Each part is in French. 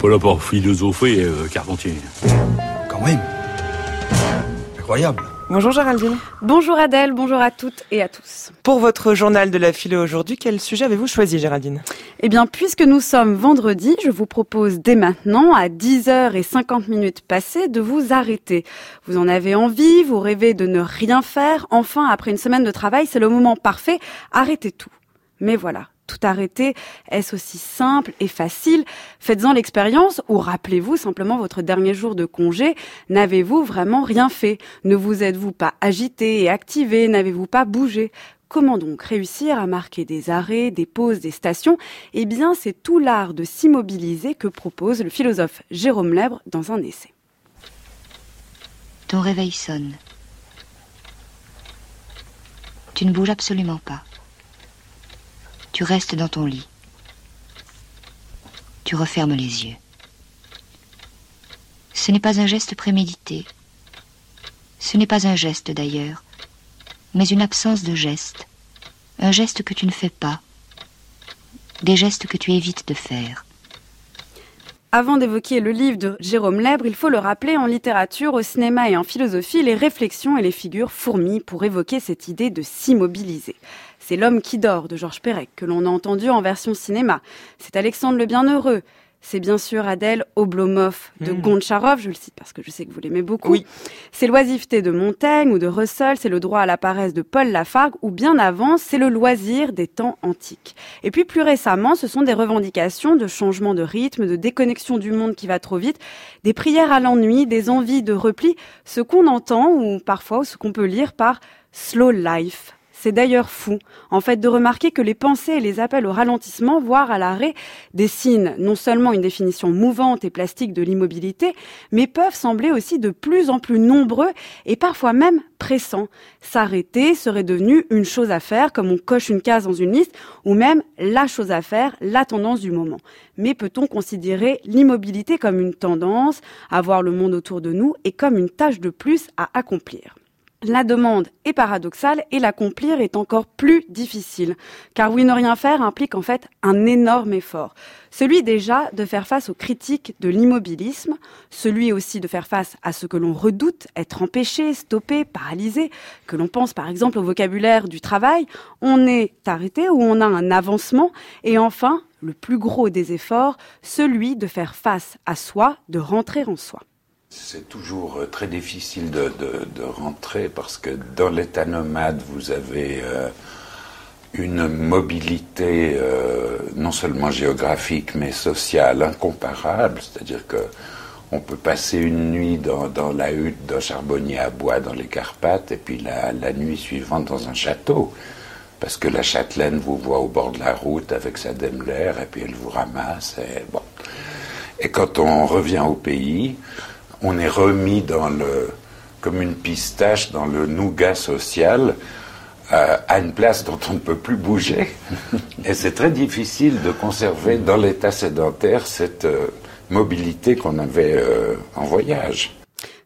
pas là pour philosopher, euh, Carpentier. Quand même. Incroyable. Bonjour Géraldine. Bonjour Adèle, bonjour à toutes et à tous. Pour votre journal de la philo aujourd'hui, quel sujet avez-vous choisi Géraldine? Eh bien, puisque nous sommes vendredi, je vous propose dès maintenant, à 10h50 minutes passées, de vous arrêter. Vous en avez envie, vous rêvez de ne rien faire. Enfin, après une semaine de travail, c'est le moment parfait. Arrêtez tout. Mais voilà, tout arrêter Est-ce aussi simple et facile? Faites-en l'expérience ou rappelez-vous simplement votre dernier jour de congé. N'avez-vous vraiment rien fait? Ne vous êtes-vous pas agité et activé? N'avez-vous pas bougé? Comment donc réussir à marquer des arrêts, des pauses, des stations? Eh bien, c'est tout l'art de s'immobiliser que propose le philosophe Jérôme Lèbre dans un essai. Ton réveil sonne. Tu ne bouges absolument pas. Tu restes dans ton lit. Tu refermes les yeux. Ce n'est pas un geste prémédité. Ce n'est pas un geste d'ailleurs, mais une absence de geste. Un geste que tu ne fais pas. Des gestes que tu évites de faire. Avant d'évoquer le livre de Jérôme Lèbre, il faut le rappeler, en littérature, au cinéma et en philosophie, les réflexions et les figures fourmillent pour évoquer cette idée de s'immobiliser. C'est L'homme qui dort de Georges Perec que l'on a entendu en version cinéma. C'est Alexandre le Bienheureux. C'est bien sûr Adèle Oblomov de mmh. Goncharov, je le cite parce que je sais que vous l'aimez beaucoup. Oui. C'est l'oisiveté de Montaigne ou de Russell, c'est le droit à la paresse de Paul Lafargue, ou bien avant, c'est le loisir des temps antiques. Et puis plus récemment, ce sont des revendications de changement de rythme, de déconnexion du monde qui va trop vite, des prières à l'ennui, des envies de repli, ce qu'on entend ou parfois ce qu'on peut lire par slow life, c'est d'ailleurs fou, en fait, de remarquer que les pensées et les appels au ralentissement, voire à l'arrêt, dessinent non seulement une définition mouvante et plastique de l'immobilité, mais peuvent sembler aussi de plus en plus nombreux et parfois même pressants. S'arrêter serait devenu une chose à faire, comme on coche une case dans une liste, ou même la chose à faire, la tendance du moment. Mais peut-on considérer l'immobilité comme une tendance à voir le monde autour de nous et comme une tâche de plus à accomplir? La demande est paradoxale et l'accomplir est encore plus difficile. Car oui, ne rien faire implique en fait un énorme effort. Celui déjà de faire face aux critiques de l'immobilisme, celui aussi de faire face à ce que l'on redoute, être empêché, stoppé, paralysé, que l'on pense par exemple au vocabulaire du travail, on est arrêté ou on a un avancement, et enfin, le plus gros des efforts, celui de faire face à soi, de rentrer en soi. C'est toujours euh, très difficile de, rentrer parce que dans l'état nomade, vous avez euh, une mobilité euh, non seulement géographique mais sociale incomparable. C'est-à-dire que on peut passer une nuit dans, la hutte d'un charbonnier à bois dans les Carpates et puis la, la nuit suivante dans un château. Parce que la châtelaine vous voit au bord de la route avec sa Daimler et puis elle vous ramasse. Et, bon. et quand on revient au pays, on est remis dans le, comme une pistache dans le nougat social euh, à une place dont on ne peut plus bouger. Et c'est très difficile de conserver dans l'état sédentaire cette euh, mobilité qu'on avait euh, en voyage.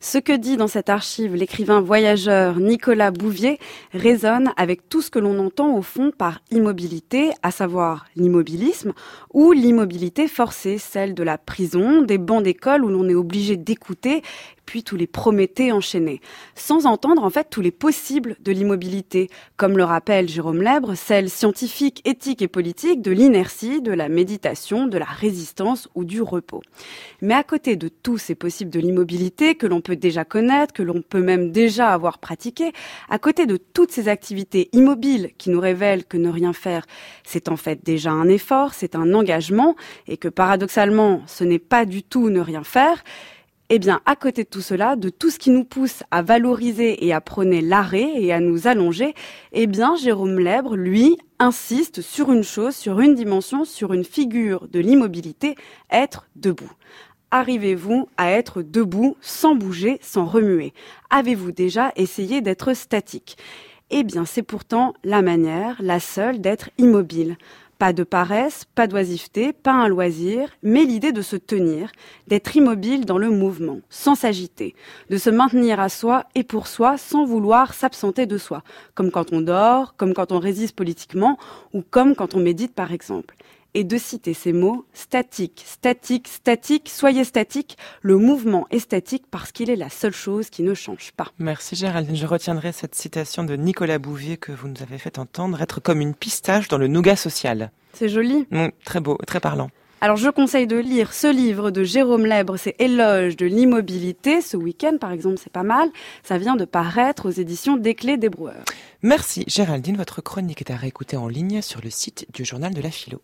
Ce que dit dans cette archive l'écrivain voyageur Nicolas Bouvier résonne avec tout ce que l'on entend au fond par immobilité, à savoir l'immobilisme ou l'immobilité forcée, celle de la prison, des bancs d'école où l'on est obligé d'écouter puis tous les Prométhées enchaînés, sans entendre en fait tous les possibles de l'immobilité, comme le rappelle Jérôme Lèbre, celle scientifique, éthique et politique de l'inertie, de la méditation, de la résistance ou du repos. Mais à côté de tous ces possibles de l'immobilité que l'on peut déjà connaître, que l'on peut même déjà avoir pratiqué, à côté de toutes ces activités immobiles qui nous révèlent que ne rien faire, c'est en fait déjà un effort, c'est un engagement, et que paradoxalement, ce n'est pas du tout ne rien faire, eh bien, à côté de tout cela, de tout ce qui nous pousse à valoriser et à prôner l'arrêt et à nous allonger, eh bien, Jérôme Lèbre, lui, insiste sur une chose, sur une dimension, sur une figure de l'immobilité, être debout. Arrivez-vous à être debout sans bouger, sans remuer? Avez-vous déjà essayé d'être statique? Eh bien, c'est pourtant la manière, la seule, d'être immobile. Pas de paresse, pas d'oisiveté, pas un loisir, mais l'idée de se tenir, d'être immobile dans le mouvement, sans s'agiter, de se maintenir à soi et pour soi sans vouloir s'absenter de soi, comme quand on dort, comme quand on résiste politiquement, ou comme quand on médite par exemple. Et de citer ces mots statique, statique, statique, soyez statique, le mouvement est statique parce qu'il est la seule chose qui ne change pas. Merci Géraldine, je retiendrai cette citation de Nicolas Bouvier que vous nous avez fait entendre, être comme une pistache dans le nougat social. C'est joli. Mmh, très beau, très parlant. Alors je conseille de lire ce livre de Jérôme Lèbre, c'est Éloge de l'immobilité. Ce week-end par exemple, c'est pas mal. Ça vient de paraître aux éditions Desclés des Broueurs. Merci Géraldine, votre chronique est à réécouter en ligne sur le site du journal de la philo.